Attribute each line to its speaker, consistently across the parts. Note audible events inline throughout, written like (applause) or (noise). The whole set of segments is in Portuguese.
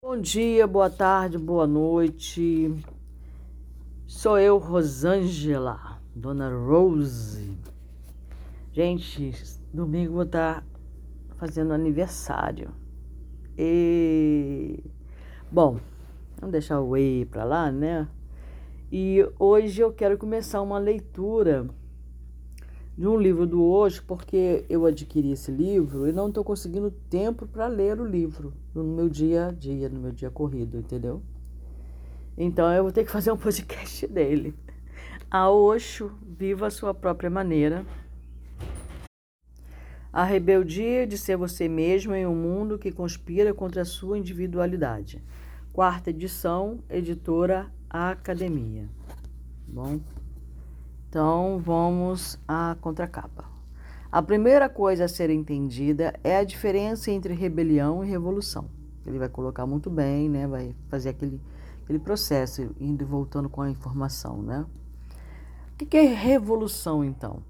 Speaker 1: Bom dia, boa tarde, boa noite. Sou eu, Rosângela, Dona Rose. Gente, domingo vou estar fazendo aniversário. E bom, vamos deixar o Whey para lá, né? E hoje eu quero começar uma leitura de um livro do hoje, porque eu adquiri esse livro e não estou conseguindo tempo para ler o livro no meu dia a dia, no meu dia corrido, entendeu? Então eu vou ter que fazer um podcast (laughs) dele. A Osho, viva a sua própria maneira. A rebeldia de ser você mesmo em um mundo que conspira contra a sua individualidade. Quarta edição, editora Academia. Bom. Então vamos à contracapa. A primeira coisa a ser entendida é a diferença entre rebelião e revolução. Ele vai colocar muito bem, né? Vai fazer aquele, aquele processo indo e voltando com a informação, né? O que é revolução então?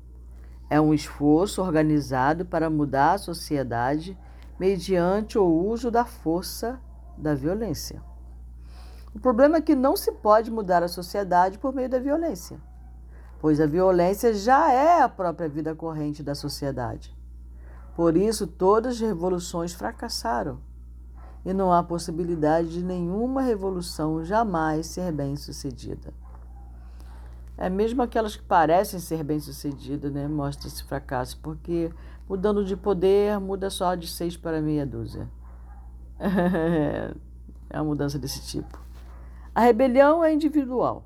Speaker 1: É um esforço organizado para mudar a sociedade mediante o uso da força da violência. O problema é que não se pode mudar a sociedade por meio da violência pois a violência já é a própria vida corrente da sociedade. Por isso, todas as revoluções fracassaram e não há possibilidade de nenhuma revolução jamais ser bem-sucedida. É mesmo aquelas que parecem ser bem-sucedidas, né? Mostra esse fracasso, porque mudando de poder muda só de seis para meia dúzia. (laughs) é uma mudança desse tipo. A rebelião é individual.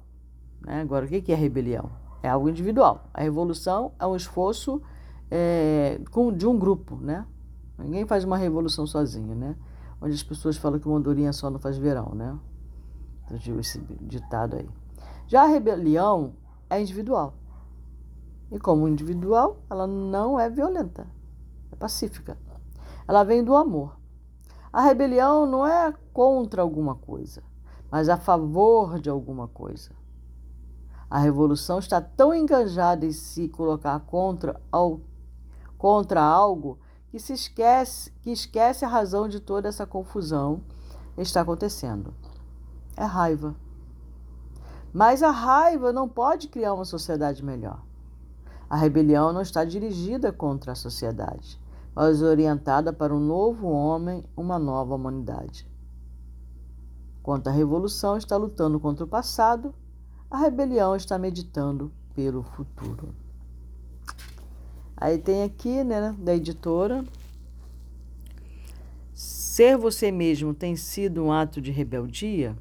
Speaker 1: Né? Agora, o que é rebelião? É algo individual. A revolução é um esforço é, de um grupo, né? Ninguém faz uma revolução sozinho, né? Onde as pessoas falam que uma andorinha só não faz verão, né? Então, esse ditado aí. Já a rebelião é individual. E como individual, ela não é violenta, é pacífica. Ela vem do amor. A rebelião não é contra alguma coisa, mas a favor de alguma coisa. A revolução está tão engajada em se colocar contra, ao, contra algo que se esquece, que esquece a razão de toda essa confusão que está acontecendo. É raiva. Mas a raiva não pode criar uma sociedade melhor. A rebelião não está dirigida contra a sociedade, mas orientada para um novo homem, uma nova humanidade. Quanto à revolução, está lutando contra o passado a rebelião está meditando pelo futuro. Aí tem aqui, né, da editora. Ser você mesmo tem sido um ato de rebeldia?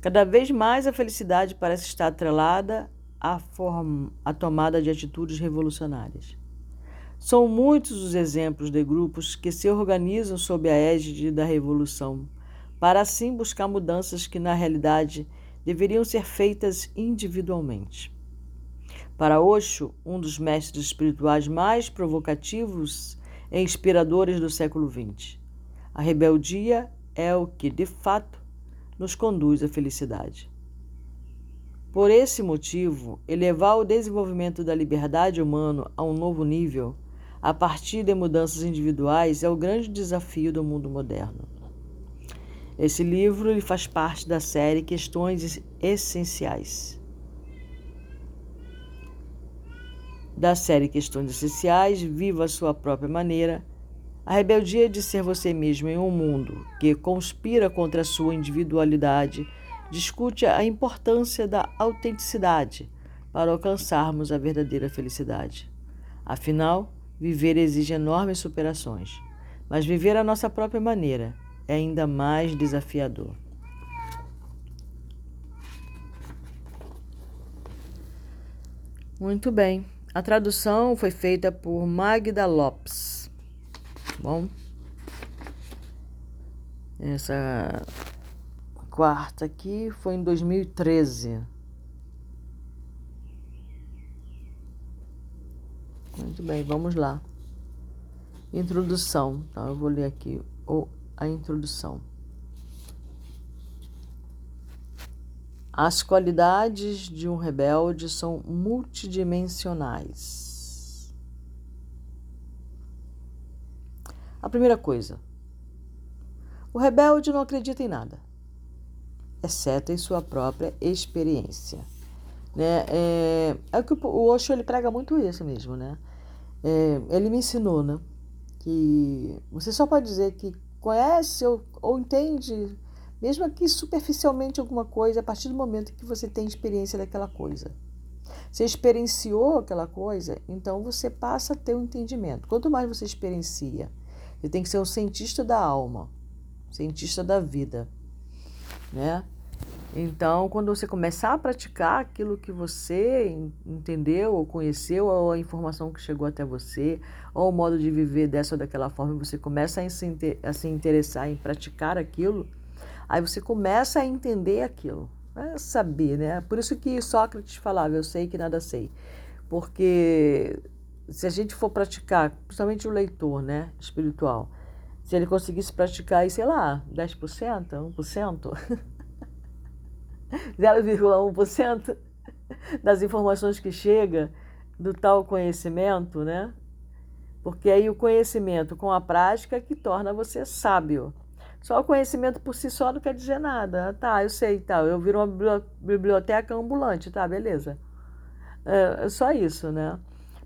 Speaker 1: Cada vez mais a felicidade parece estar atrelada à, forma, à tomada de atitudes revolucionárias. São muitos os exemplos de grupos que se organizam sob a égide da revolução, para assim buscar mudanças que, na realidade, deveriam ser feitas individualmente. Para Osho, um dos mestres espirituais mais provocativos e inspiradores do século XX, a rebeldia é o que, de fato, nos conduz à felicidade. Por esse motivo, elevar o desenvolvimento da liberdade humana a um novo nível, a partir de mudanças individuais, é o grande desafio do mundo moderno. Esse livro ele faz parte da série Questões Essenciais. Da série Questões Essenciais, Viva a Sua Própria Maneira, a rebeldia de ser você mesmo em um mundo que conspira contra a sua individualidade discute a importância da autenticidade para alcançarmos a verdadeira felicidade. Afinal, viver exige enormes superações, mas viver à nossa própria maneira é ainda mais desafiador. Muito bem. A tradução foi feita por Magda Lopes. Bom, essa quarta aqui foi em 2013. Muito bem, vamos lá. Introdução. Então, eu vou ler aqui o a introdução. As qualidades de um rebelde são multidimensionais. A primeira coisa, O rebelde não acredita em nada, exceto em sua própria experiência. Né? É, é que o Osho ele prega muito isso mesmo, né? É, ele me ensinou, né? Que você só pode dizer que conhece ou, ou entende, mesmo que superficialmente alguma coisa, a partir do momento que você tem experiência daquela coisa. Você experienciou aquela coisa, então você passa a ter um entendimento. Quanto mais você experiencia, você tem que ser um cientista da alma, cientista da vida, né? Então, quando você começar a praticar aquilo que você entendeu ou conheceu, ou a informação que chegou até você, ou o modo de viver dessa ou daquela forma, você começa a se, interessar em praticar aquilo, aí você começa a entender aquilo, é saber, né? Por isso que Sócrates falava, eu sei que nada sei. Porque se a gente for praticar, principalmente o leitor, né, espiritual, se ele conseguisse praticar sei lá, 10%, 1%, (laughs) 0,1% das informações que chega do tal conhecimento, né? Porque aí o conhecimento com a prática que torna você sábio. Só o conhecimento por si só não quer dizer nada. Tá, eu sei, tá, eu viro uma biblioteca ambulante, tá, beleza. É, é só isso, né?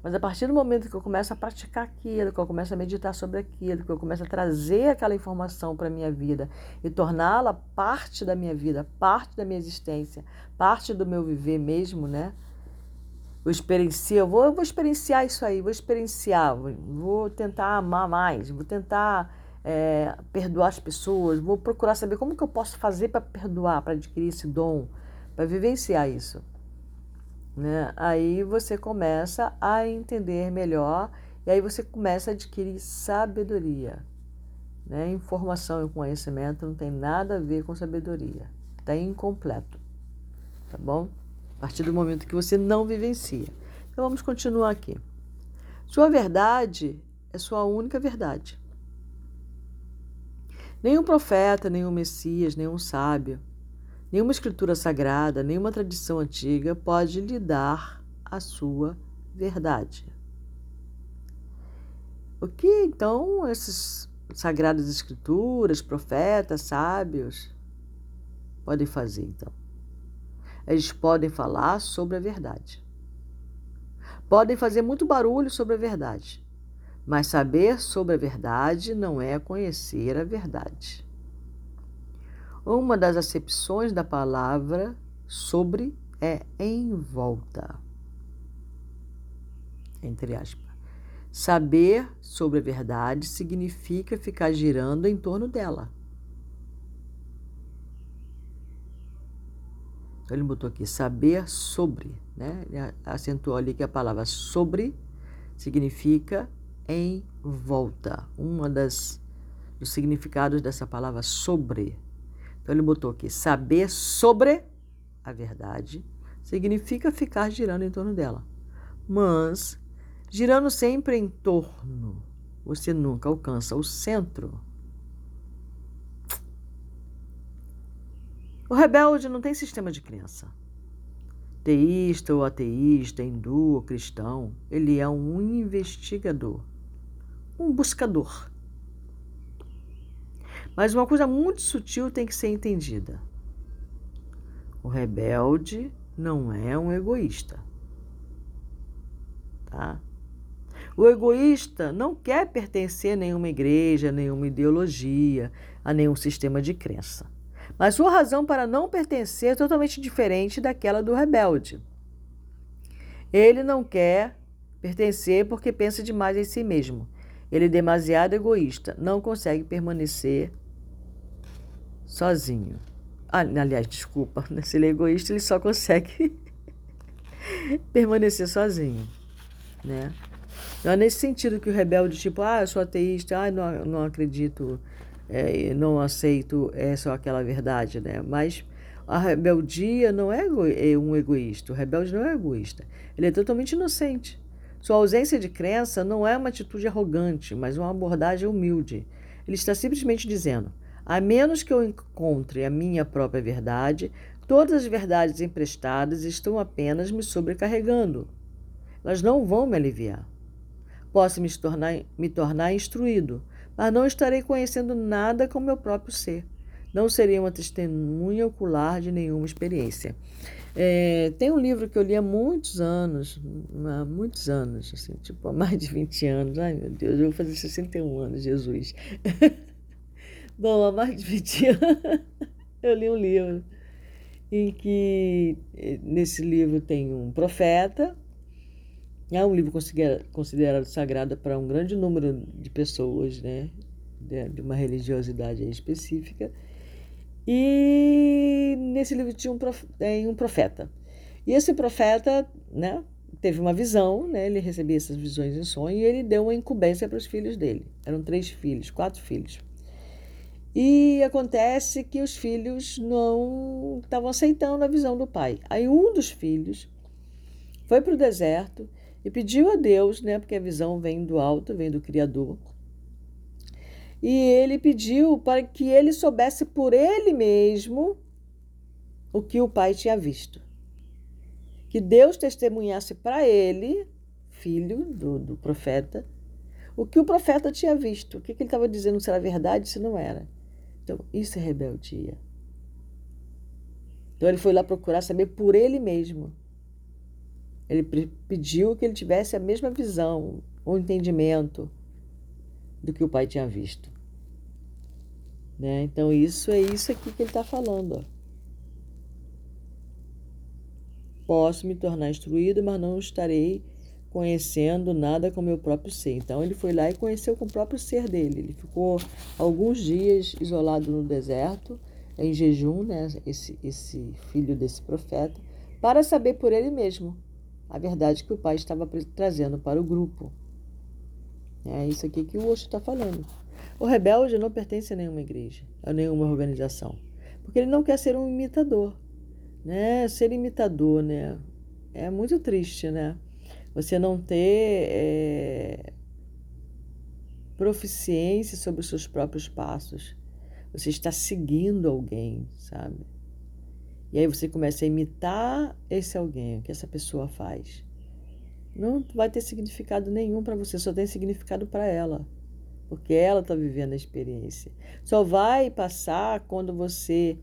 Speaker 1: Mas a partir do momento que eu começo a praticar aquilo, que eu começo a meditar sobre aquilo, que eu começo a trazer aquela informação para a minha vida e torná-la parte da minha vida, parte da minha existência, parte do meu viver mesmo, né? Eu experiencio, eu vou, eu vou experienciar isso aí, vou experienciar, vou tentar amar mais, vou tentar é, perdoar as pessoas, vou procurar saber como que eu posso fazer para perdoar, para adquirir esse dom, para vivenciar isso. Né? Aí você começa a entender melhor e aí você começa a adquirir sabedoria. Né? Informação e conhecimento não tem nada a ver com sabedoria. Está incompleto. Tá bom? A partir do momento que você não vivencia. Então vamos continuar aqui. Sua verdade é sua única verdade. Nenhum profeta, nenhum Messias, nenhum sábio Nenhuma escritura sagrada, nenhuma tradição antiga pode lhe dar a sua verdade. O que então essas sagradas escrituras, profetas, sábios podem fazer então? Eles podem falar sobre a verdade. Podem fazer muito barulho sobre a verdade, mas saber sobre a verdade não é conhecer a verdade. Uma das acepções da palavra sobre é em volta. Entre aspas. Saber sobre a verdade significa ficar girando em torno dela. Então ele botou aqui saber sobre, né? Ele acentuou ali que a palavra sobre significa em volta. Uma das dos significados dessa palavra sobre então ele botou aqui: saber sobre a verdade significa ficar girando em torno dela. Mas girando sempre em torno, você nunca alcança o centro. O rebelde não tem sistema de crença. Teísta ou ateísta, hindu ou cristão, ele é um investigador, um buscador. Mas uma coisa muito sutil tem que ser entendida. O rebelde não é um egoísta. Tá? O egoísta não quer pertencer a nenhuma igreja, a nenhuma ideologia, a nenhum sistema de crença. Mas sua razão para não pertencer é totalmente diferente daquela do rebelde. Ele não quer pertencer porque pensa demais em si mesmo. Ele é demasiado egoísta, não consegue permanecer sozinho. Ah, aliás, desculpa, né? se ele é egoísta, ele só consegue (laughs) permanecer sozinho, né? Não é nesse sentido que o rebelde, tipo, ah, eu sou ateísta, ah, não, não acredito, é, não aceito é só aquela verdade, né? Mas a rebeldia não é, é um egoísta, o rebelde não é egoísta, ele é totalmente inocente. Sua ausência de crença não é uma atitude arrogante, mas uma abordagem humilde. Ele está simplesmente dizendo: a menos que eu encontre a minha própria verdade, todas as verdades emprestadas estão apenas me sobrecarregando. Elas não vão me aliviar. Posso me tornar, me tornar instruído, mas não estarei conhecendo nada com meu próprio ser. Não serei uma testemunha ocular de nenhuma experiência. É, tem um livro que eu li há muitos anos, há muitos anos, assim, tipo, há mais de 20 anos. Ai, meu Deus, eu vou fazer 61 anos, Jesus. (laughs) Bom, há mais de 20 (laughs) anos eu li um livro em que eh, nesse livro tem um profeta, é um livro considerado sagrado para um grande número de pessoas, né, de uma religiosidade específica, e nesse livro tinha um, tem um profeta. E esse profeta, né, teve uma visão, né, ele recebia essas visões em sonho e ele deu uma incumbência para os filhos dele. Eram três filhos, quatro filhos. E acontece que os filhos não estavam aceitando a visão do pai. Aí um dos filhos foi para o deserto e pediu a Deus, né, porque a visão vem do alto, vem do Criador. E ele pediu para que ele soubesse por ele mesmo o que o pai tinha visto. Que Deus testemunhasse para ele, filho do, do profeta, o que o profeta tinha visto. O que, que ele estava dizendo, se era verdade, se não era. Então, isso é rebeldia. Então, ele foi lá procurar saber por ele mesmo. Ele pediu que ele tivesse a mesma visão, o entendimento do que o pai tinha visto. Né? Então, isso é isso aqui que ele está falando. Ó. Posso me tornar instruído, mas não estarei conhecendo nada com meu próprio ser. Então ele foi lá e conheceu com o próprio ser dele. Ele ficou alguns dias isolado no deserto, em jejum, né, esse, esse filho desse profeta, para saber por ele mesmo a verdade que o pai estava trazendo para o grupo. É isso aqui que o Osho está falando. O rebelde não pertence a nenhuma igreja, a nenhuma organização, porque ele não quer ser um imitador. Né? Ser imitador né? é muito triste, né? Você não ter é, proficiência sobre os seus próprios passos. Você está seguindo alguém, sabe? E aí você começa a imitar esse alguém, o que essa pessoa faz. Não vai ter significado nenhum para você, só tem significado para ela, porque ela está vivendo a experiência. Só vai passar quando você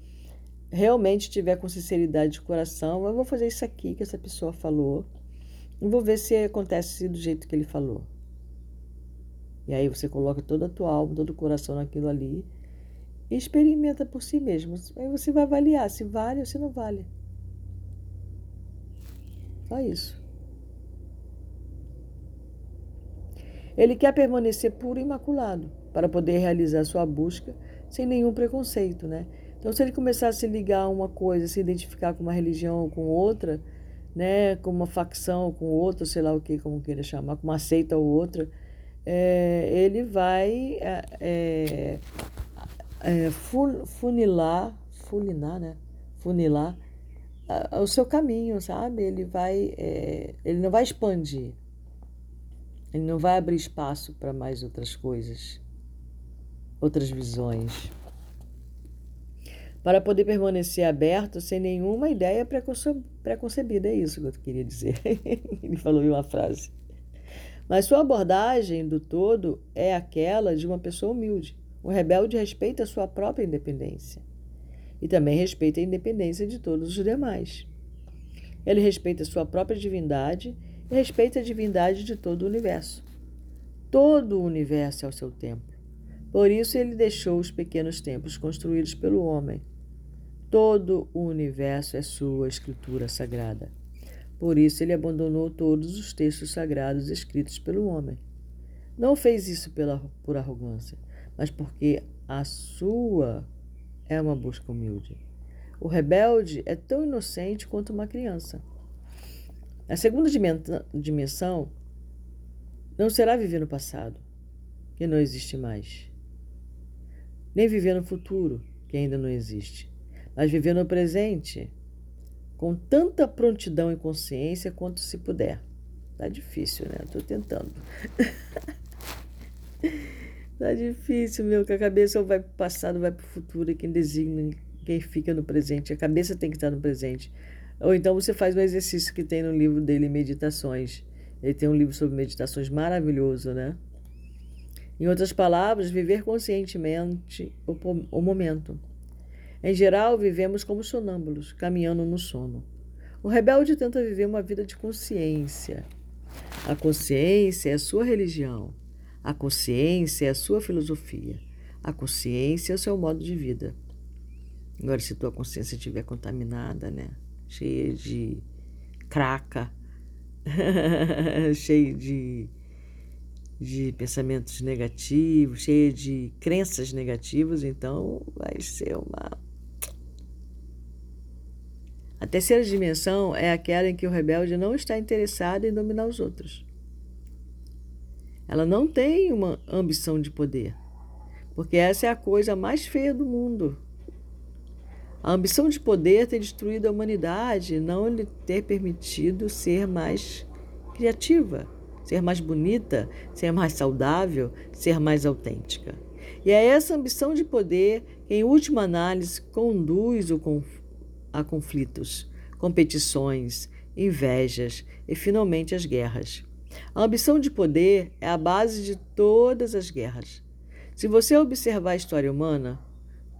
Speaker 1: realmente tiver com sinceridade de coração. Eu vou fazer isso aqui que essa pessoa falou vou ver se acontece do jeito que ele falou. E aí você coloca toda a tua alma, todo o coração naquilo ali e experimenta por si mesmo. Aí você vai avaliar se vale ou se não vale. Só isso. Ele quer permanecer puro e imaculado para poder realizar sua busca sem nenhum preconceito, né? Então, se ele começar a se ligar a uma coisa, se identificar com uma religião ou com outra, né, com uma facção, com outra, sei lá o que, como queira chamar, com uma seita ou outra, é, ele vai é, é, funilar, funilar, né? Funilar o seu caminho, sabe? Ele vai, ele não vai expandir, ele não vai abrir espaço para mais outras coisas, outras visões para poder permanecer aberto sem nenhuma ideia preconcebida. É isso que eu queria dizer. (laughs) Ele falou em uma frase. Mas sua abordagem do todo é aquela de uma pessoa humilde. O rebelde respeita a sua própria independência e também respeita a independência de todos os demais. Ele respeita a sua própria divindade e respeita a divindade de todo o universo. Todo o universo é o seu templo. Por isso ele deixou os pequenos templos construídos pelo homem. Todo o universo é sua escritura sagrada. Por isso ele abandonou todos os textos sagrados escritos pelo homem. Não fez isso pela, por arrogância, mas porque a sua é uma busca humilde. O rebelde é tão inocente quanto uma criança. A segunda dimensão não será viver no passado, que não existe mais nem viver no futuro, que ainda não existe, mas viver no presente com tanta prontidão e consciência quanto se puder. Tá difícil, né? Estou tentando. (laughs) tá difícil, meu, que a cabeça vai para o passado vai para o futuro, quem designa, quem fica no presente. A cabeça tem que estar no presente. Ou então você faz um exercício que tem no livro dele, Meditações. Ele tem um livro sobre meditações maravilhoso, né? Em outras palavras, viver conscientemente o, o momento. Em geral, vivemos como sonâmbulos, caminhando no sono. O rebelde tenta viver uma vida de consciência. A consciência é a sua religião. A consciência é a sua filosofia. A consciência é o seu modo de vida. Agora, se tua consciência estiver contaminada, né? Cheia de craca, (laughs) cheia de, de pensamentos negativos, cheia de crenças negativas, então vai ser uma. A terceira dimensão é aquela em que o rebelde não está interessado em dominar os outros. Ela não tem uma ambição de poder, porque essa é a coisa mais feia do mundo. A ambição de poder tem destruído a humanidade, não lhe ter permitido ser mais criativa, ser mais bonita, ser mais saudável, ser mais autêntica. E é essa ambição de poder que, em última análise, conduz o a conflitos, competições, invejas e, finalmente, as guerras. A ambição de poder é a base de todas as guerras. Se você observar a história humana,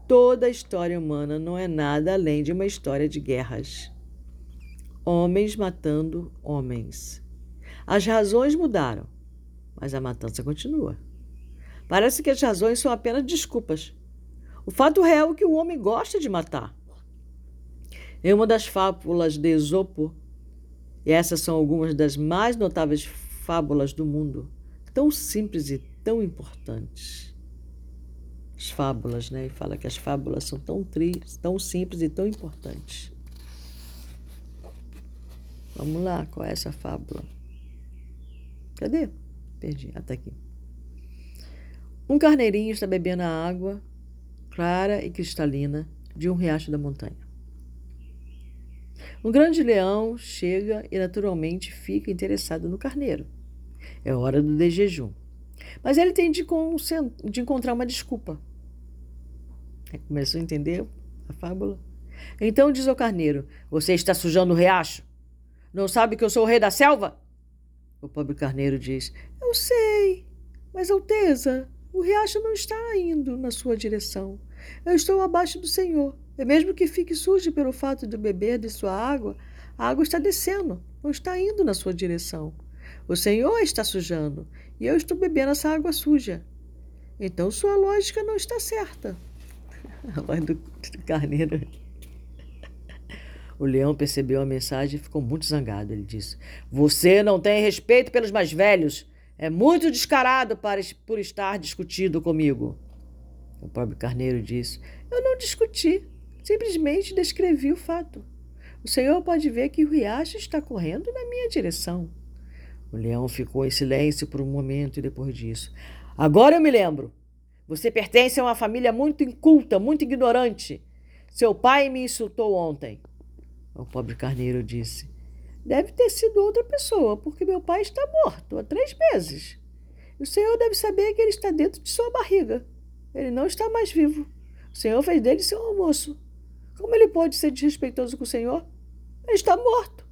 Speaker 1: toda a história humana não é nada além de uma história de guerras. Homens matando homens. As razões mudaram, mas a matança continua. Parece que as razões são apenas desculpas. O fato real é que o homem gosta de matar. Em uma das fábulas de Esopo, e essas são algumas das mais notáveis fábulas do mundo, tão simples e tão importantes. As fábulas, né? E fala que as fábulas são tão, tristes, tão simples e tão importantes. Vamos lá, qual é essa fábula? Cadê? Perdi. Até ah, aqui. Um carneirinho está bebendo a água clara e cristalina de um riacho da montanha. Um grande leão chega e naturalmente fica interessado no carneiro. É hora do de jejum. Mas ele tem de, de encontrar uma desculpa. Começou a entender a fábula? Então diz ao carneiro: Você está sujando o riacho? Não sabe que eu sou o rei da selva? O pobre carneiro diz: Eu sei, mas Alteza, o riacho não está indo na sua direção. Eu estou abaixo do Senhor. E mesmo que fique sujo pelo fato de beber de sua água, a água está descendo, não está indo na sua direção. O Senhor está sujando e eu estou bebendo essa água suja. Então sua lógica não está certa. (laughs) A voz do carneiro. O leão percebeu a mensagem e ficou muito zangado. Ele disse: Você não tem respeito pelos mais velhos. É muito descarado para, por estar discutindo comigo. O pobre carneiro disse: Eu não discuti, simplesmente descrevi o fato. O senhor pode ver que o riacho está correndo na minha direção. O leão ficou em silêncio por um momento e depois disso. Agora eu me lembro. Você pertence a uma família muito inculta, muito ignorante. Seu pai me insultou ontem. O pobre carneiro disse. Deve ter sido outra pessoa, porque meu pai está morto há três meses. o senhor deve saber que ele está dentro de sua barriga. Ele não está mais vivo. O senhor fez dele seu almoço. Como ele pode ser desrespeitoso com o senhor? Ele está morto.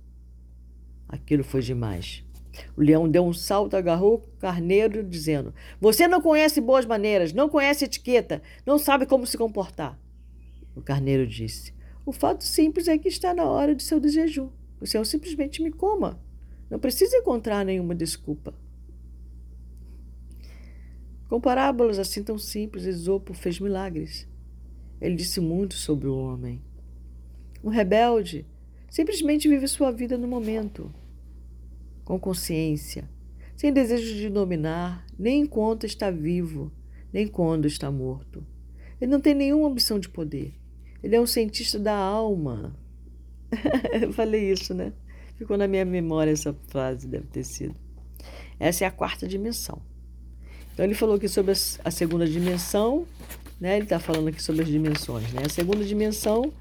Speaker 1: Aquilo foi demais. O leão deu um salto, agarrou o carneiro, dizendo: Você não conhece boas maneiras, não conhece etiqueta, não sabe como se comportar. O carneiro disse: O fato simples é que está na hora de seu jejum. O senhor simplesmente me coma. Não precisa encontrar nenhuma desculpa. Com parábolas assim tão simples, Esopo fez milagres. Ele disse muito sobre o homem. Um rebelde simplesmente vive sua vida no momento com consciência, sem desejo de dominar, nem enquanto está vivo, nem quando está morto. Ele não tem nenhuma ambição de poder. Ele é um cientista da alma. (laughs) Eu falei isso, né? Ficou na minha memória essa frase, deve ter sido. Essa é a quarta dimensão. Então ele falou aqui sobre a segunda dimensão, né? Ele está falando aqui sobre as dimensões, né? A segunda dimensão,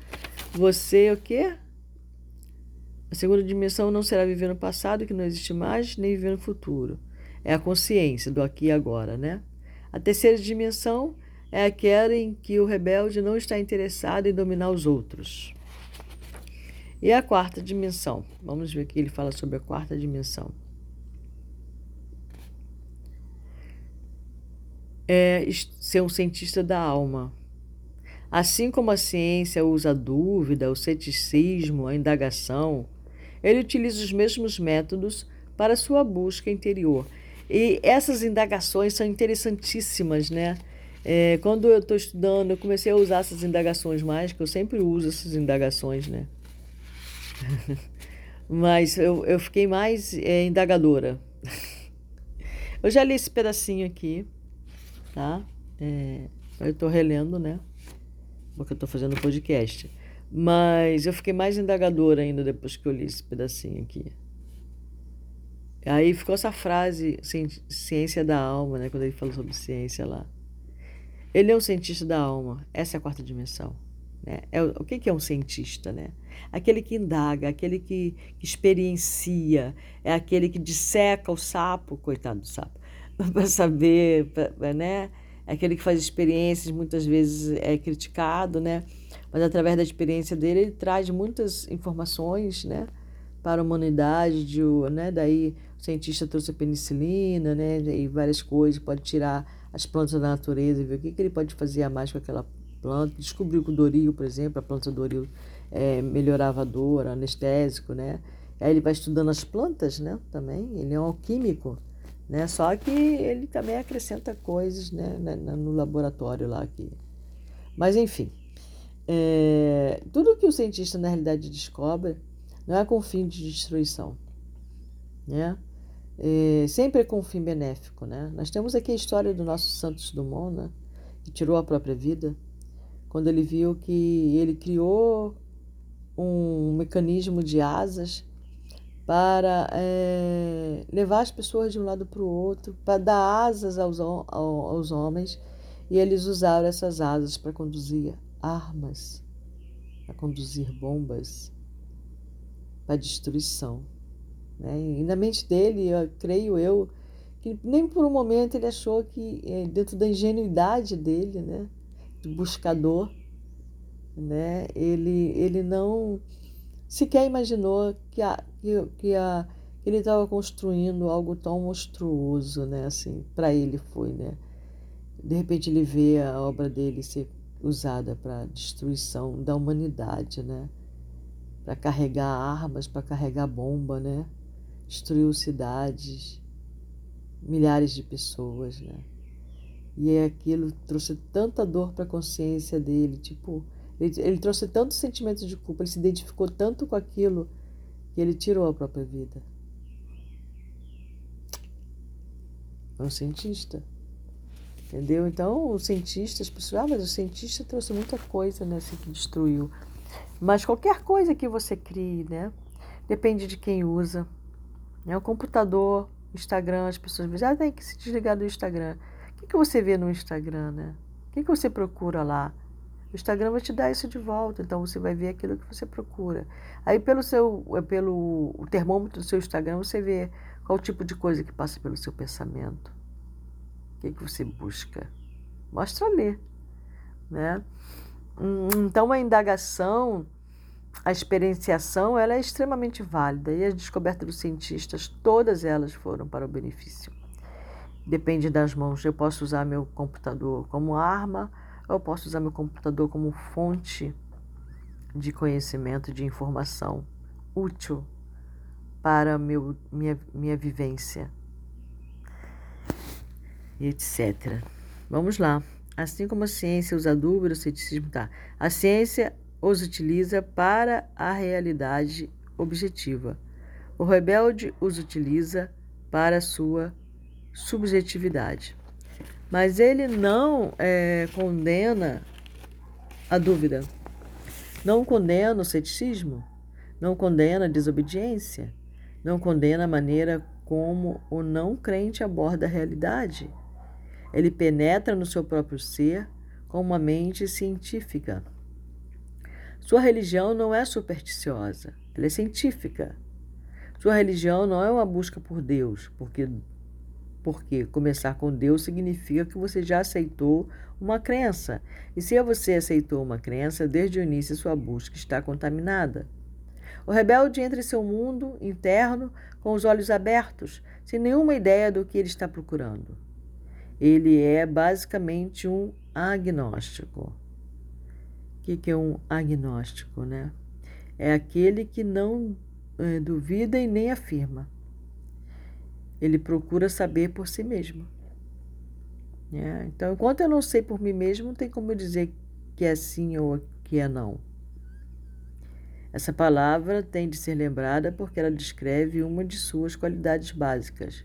Speaker 1: você o quê? A segunda dimensão não será viver no passado, que não existe mais, nem viver no futuro. É a consciência do aqui e agora, né? A terceira dimensão é aquela em que o rebelde não está interessado em dominar os outros. E a quarta dimensão? Vamos ver o que ele fala sobre a quarta dimensão. É ser um cientista da alma. Assim como a ciência usa a dúvida, o ceticismo, a indagação, ele utiliza os mesmos métodos para sua busca interior. E essas indagações são interessantíssimas, né? É, quando eu estou estudando, eu comecei a usar essas indagações mais, que eu sempre uso essas indagações, né? (laughs) Mas eu, eu fiquei mais é, indagadora. (laughs) eu já li esse pedacinho aqui, tá? É, eu estou relendo, né? Porque eu estou fazendo podcast. Mas eu fiquei mais indagadora ainda depois que eu li esse pedacinho aqui. Aí ficou essa frase, ciência da alma, né? Quando ele falou sobre ciência lá. Ele é um cientista da alma. Essa é a quarta dimensão. Né? É, o que é um cientista, né? Aquele que indaga, aquele que, que experiencia, é aquele que disseca o sapo, coitado do sapo, (laughs) para saber, pra, né? Aquele que faz experiências, muitas vezes é criticado, né? Mas através da experiência dele, ele traz muitas informações, né? Para a humanidade, de, né? Daí o cientista trouxe a penicilina, né? E várias coisas, pode tirar as plantas da natureza e ver o que, que ele pode fazer a mais com aquela planta. Descobriu que o Doril, por exemplo, a planta Doril é, melhorava a dor, anestésico, né? Aí ele vai estudando as plantas, né? Também, ele é um alquímico, né? Só que ele também acrescenta coisas, né? No laboratório lá aqui. Mas enfim, é, tudo que o cientista na realidade descobre não é com fim de destruição, né? É, sempre é com fim benéfico, né? Nós temos aqui a história do nosso Santos Dumont, né? Que tirou a própria vida quando ele viu que ele criou um mecanismo de asas para é, levar as pessoas de um lado para o outro, para dar asas aos, aos homens, e eles usaram essas asas para conduzir armas, para conduzir bombas, para destruição. Né? E na mente dele, eu, creio eu, que nem por um momento ele achou que, é, dentro da ingenuidade dele, né, de buscador, né? Ele, ele não sequer imaginou que, a, que, que, a, ele estava construindo algo tão monstruoso, né? Assim, para ele foi, né? De repente ele vê a obra dele ser usada para destruição da humanidade, né? Para carregar armas, para carregar bomba, né? Destruiu cidades, milhares de pessoas, né? E aquilo trouxe tanta dor para a consciência dele, tipo, ele, ele trouxe tantos sentimentos de culpa, ele se identificou tanto com aquilo que ele tirou a própria vida. É um cientista. Entendeu? Então, o cientista, as pessoas, ah, mas o cientista trouxe muita coisa, né, assim, que destruiu. Mas qualquer coisa que você crie, né, depende de quem usa. É o computador, Instagram, as pessoas dizem, ah, tem que se desligar do Instagram. O que, que você vê no Instagram, né? O que, que você procura lá? O Instagram vai te dar isso de volta, então você vai ver aquilo que você procura. Aí pelo seu, pelo o termômetro do seu Instagram, você vê qual tipo de coisa que passa pelo seu pensamento. O que, que você busca? Mostra ali, né? Hum, então a indagação, a experienciação, ela é extremamente válida e as descobertas dos cientistas, todas elas foram para o benefício. Depende das mãos. Eu posso usar meu computador como arma eu posso usar meu computador como fonte de conhecimento, de informação útil para meu, minha, minha vivência, etc. Vamos lá. Assim como a ciência usa a dúvida, o ceticismo, tá? A ciência os utiliza para a realidade objetiva. O rebelde os utiliza para a sua subjetividade. Mas ele não é, condena a dúvida, não condena o ceticismo, não condena a desobediência, não condena a maneira como o não crente aborda a realidade. Ele penetra no seu próprio ser com uma mente científica. Sua religião não é supersticiosa, ela é científica. Sua religião não é uma busca por Deus, porque porque começar com Deus significa que você já aceitou uma crença. E se você aceitou uma crença, desde o início sua busca está contaminada. O rebelde entra em seu mundo interno com os olhos abertos, sem nenhuma ideia do que ele está procurando. ele é basicamente um agnóstico. O que, é um agnóstico, né? É aquele que não é, duvida e nem afirma. Ele procura saber por si mesmo. É, então, enquanto eu não sei por mim mesmo, não tem como eu dizer que é sim ou que é não. Essa palavra tem de ser lembrada porque ela descreve uma de suas qualidades básicas.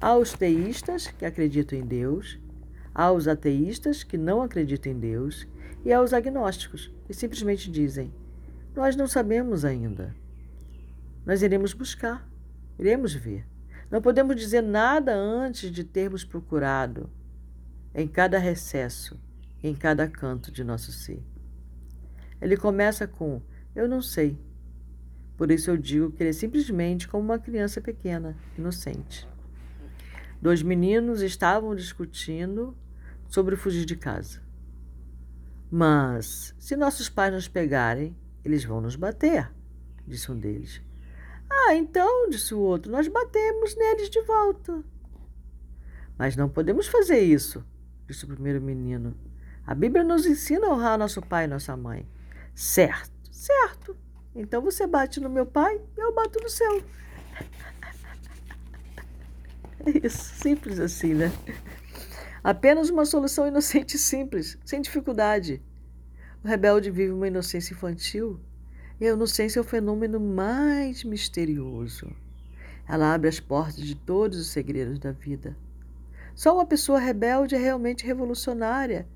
Speaker 1: Aos teístas que acreditam em Deus, aos ateístas que não acreditam em Deus e aos agnósticos que simplesmente dizem: Nós não sabemos ainda. Nós iremos buscar, iremos ver. Não podemos dizer nada antes de termos procurado em cada recesso, em cada canto de nosso ser. Ele começa com: Eu não sei. Por isso eu digo que ele é simplesmente como uma criança pequena, inocente. Dois meninos estavam discutindo sobre fugir de casa. Mas, se nossos pais nos pegarem, eles vão nos bater, disse um deles. Ah, então, disse o outro, nós batemos neles de volta. Mas não podemos fazer isso, disse o primeiro menino. A Bíblia nos ensina a honrar nosso pai e nossa mãe. Certo, certo. Então você bate no meu pai e eu bato no seu. É isso, simples assim, né? Apenas uma solução inocente e simples, sem dificuldade. O rebelde vive uma inocência infantil e a inocência é o fenômeno mais misterioso. Ela abre as portas de todos os segredos da vida. Só uma pessoa rebelde é realmente revolucionária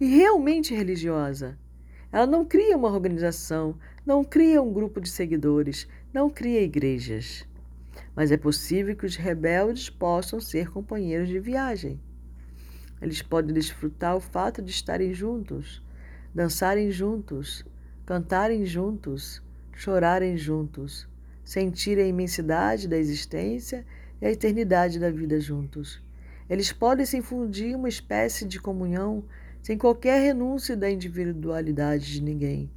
Speaker 1: e realmente religiosa. Ela não cria uma organização, não cria um grupo de seguidores, não cria igrejas. Mas é possível que os rebeldes possam ser companheiros de viagem. Eles podem desfrutar o fato de estarem juntos, dançarem juntos, cantarem juntos, chorarem juntos, sentir a imensidade da existência e a eternidade da vida juntos. Eles podem se infundir uma espécie de comunhão sem qualquer renúncia da individualidade de ninguém.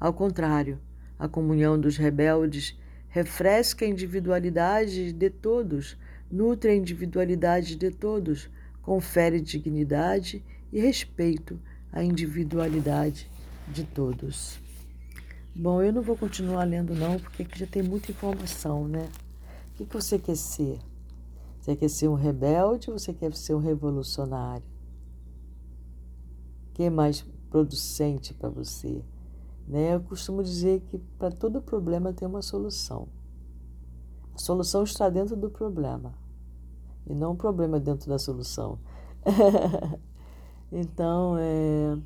Speaker 1: Ao contrário, a comunhão dos rebeldes refresca a individualidade de todos, nutre a individualidade de todos, confere dignidade e respeito à individualidade de todos. Bom, eu não vou continuar lendo não, porque aqui já tem muita informação, né? O que, você quer ser? Você quer ser um rebelde ou você quer ser um revolucionário? O que é mais producente para você? Né? Eu costumo dizer que para todo problema tem uma solução. A solução está dentro do problema e não o problema dentro da solução. (laughs) então, é,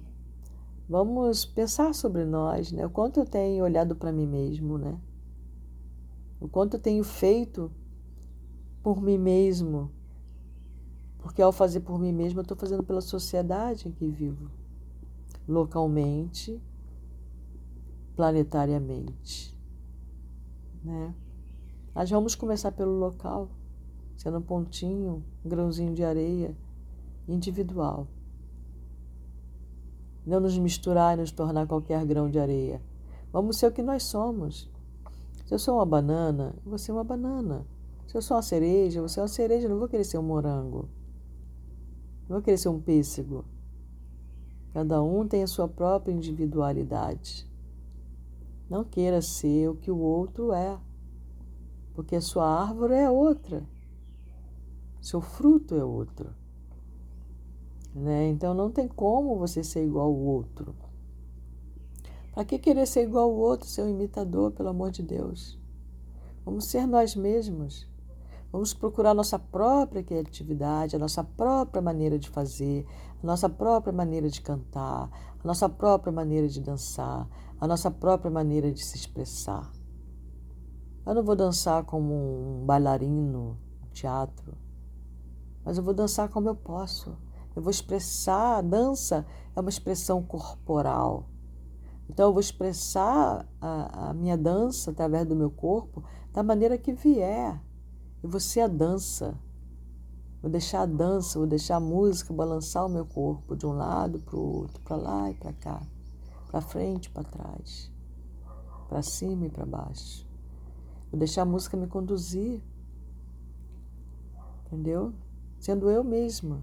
Speaker 1: vamos pensar sobre nós, né? O quanto eu tenho olhado para mim mesmo, né? O quanto eu tenho feito por mim mesmo. Porque ao fazer por mim mesmo, eu estou fazendo pela sociedade em que vivo, localmente, planetariamente. Né? Nós vamos começar pelo local, sendo um pontinho, um grãozinho de areia individual. Não nos misturar e nos tornar qualquer grão de areia. Vamos ser o que nós somos. Se eu sou uma banana, eu vou ser uma banana. Se eu sou uma cereja, você é uma cereja, não vou querer ser um morango. Não vou querer ser um pêssego. Cada um tem a sua própria individualidade. Não queira ser o que o outro é, porque a sua árvore é outra, seu fruto é outro. Né? Então não tem como você ser igual ao outro. Para que querer ser igual ao outro, ser um imitador, pelo amor de Deus? Vamos ser nós mesmos. Vamos procurar nossa própria criatividade, a nossa própria maneira de fazer, a nossa própria maneira de cantar, a nossa própria maneira de dançar, a nossa própria maneira de se expressar. Eu não vou dançar como um bailarino, um teatro, mas eu vou dançar como eu posso. Eu vou expressar, a dança é uma expressão corporal. Então eu vou expressar a, a minha dança através do meu corpo da maneira que vier. E você a dança. Vou deixar a dança, vou deixar a música balançar o meu corpo de um lado para o outro, para lá e para cá, para frente e para trás, para cima e para baixo. Vou deixar a música me conduzir. Entendeu? Sendo eu mesma.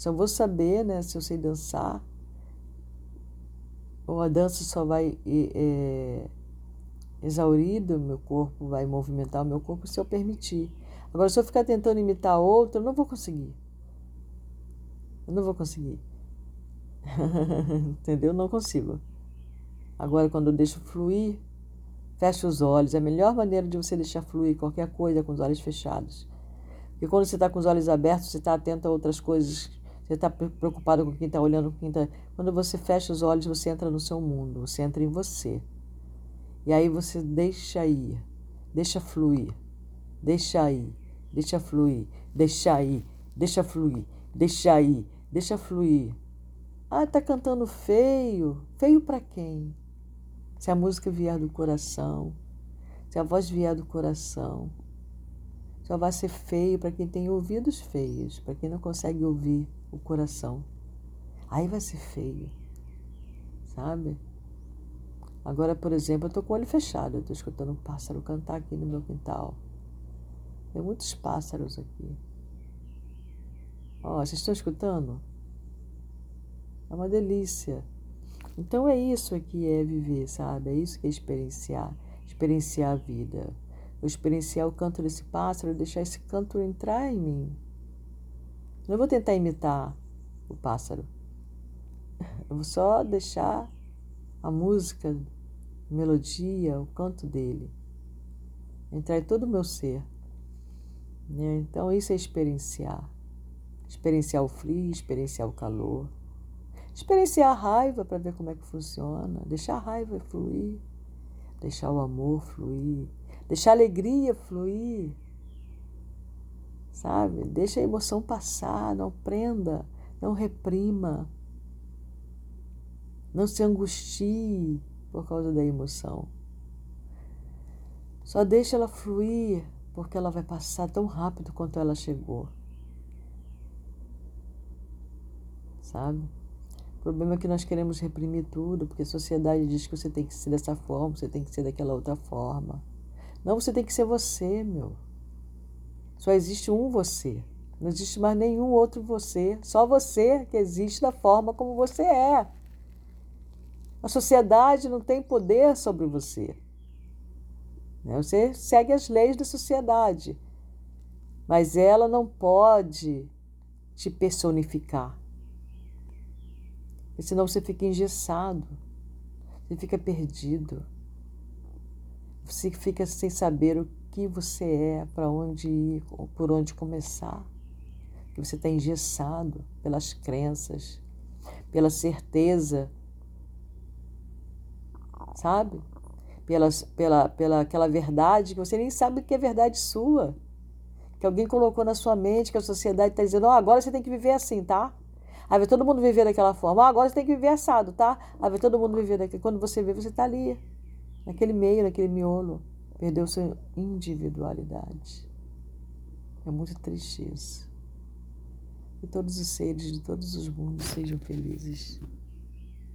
Speaker 1: Só vou saber né, se eu sei dançar ou a dança só vai é, exaurir o meu corpo, vai movimentar o meu corpo se eu permitir. Agora, se eu ficar tentando imitar outro, eu não vou conseguir. Eu não vou conseguir. (laughs) Entendeu? Não consigo. Agora, quando eu deixo fluir, fecha os olhos. É a melhor maneira de você deixar fluir qualquer coisa com os olhos fechados. Porque quando você está com os olhos abertos, você está atento a outras coisas. Você está preocupado com quem está olhando, com quem está. Quando você fecha os olhos, você entra no seu mundo, você entra em você. E aí você deixa ir, deixa fluir, deixa ir, deixa fluir, deixa ir, deixa fluir, deixa ir, deixa fluir. Ah, tá cantando feio. Feio para quem? Se a música vier do coração, se a voz vier do coração, só vai ser feio para quem tem ouvidos feios, para quem não consegue ouvir o coração. Aí vai ser feio, sabe? Agora, por exemplo, eu estou com o olho fechado, eu estou escutando um pássaro cantar aqui no meu quintal. Tem muitos pássaros aqui. Ó, vocês estão escutando? É uma delícia. Então é isso que é viver, sabe? É isso que é experienciar, experienciar a vida. Eu experienciar o canto desse pássaro, deixar esse canto entrar em mim. Não vou tentar imitar o pássaro. Eu vou só deixar a música, a melodia, o canto dele entrar em todo o meu ser. Né? Então, isso é experienciar. Experienciar o frio, experienciar o calor. Experienciar a raiva para ver como é que funciona. Deixar a raiva fluir. Deixar o amor fluir. Deixar a alegria fluir. Sabe? Deixa a emoção passar. Não prenda. Não reprima. Não se angustie por causa da emoção. Só deixa ela fluir, porque ela vai passar tão rápido quanto ela chegou. Sabe? O problema é que nós queremos reprimir tudo, porque a sociedade diz que você tem que ser dessa forma, você tem que ser daquela outra forma. Não, você tem que ser você, meu. Só existe um você. Não existe mais nenhum outro você. Só você que existe da forma como você é. A sociedade não tem poder sobre você. Né? Você segue as leis da sociedade, mas ela não pode te personificar. Senão você fica engessado, você fica perdido, você fica sem saber o que você é, para onde ir, por onde começar. Que você está engessado pelas crenças, pela certeza, sabe? Pela, pela, pela aquela verdade que você nem sabe que é verdade sua. Que alguém colocou na sua mente, que a sociedade está dizendo, oh, agora você tem que viver assim, tá? Aí vai todo mundo viver daquela forma. Ah, agora você tem que viver assado, tá? Aí vai todo mundo viver daquele. Quando você vê, você está ali, naquele meio, naquele miolo. Perdeu sua individualidade. É muito triste isso. Que todos os seres de todos os mundos sejam felizes.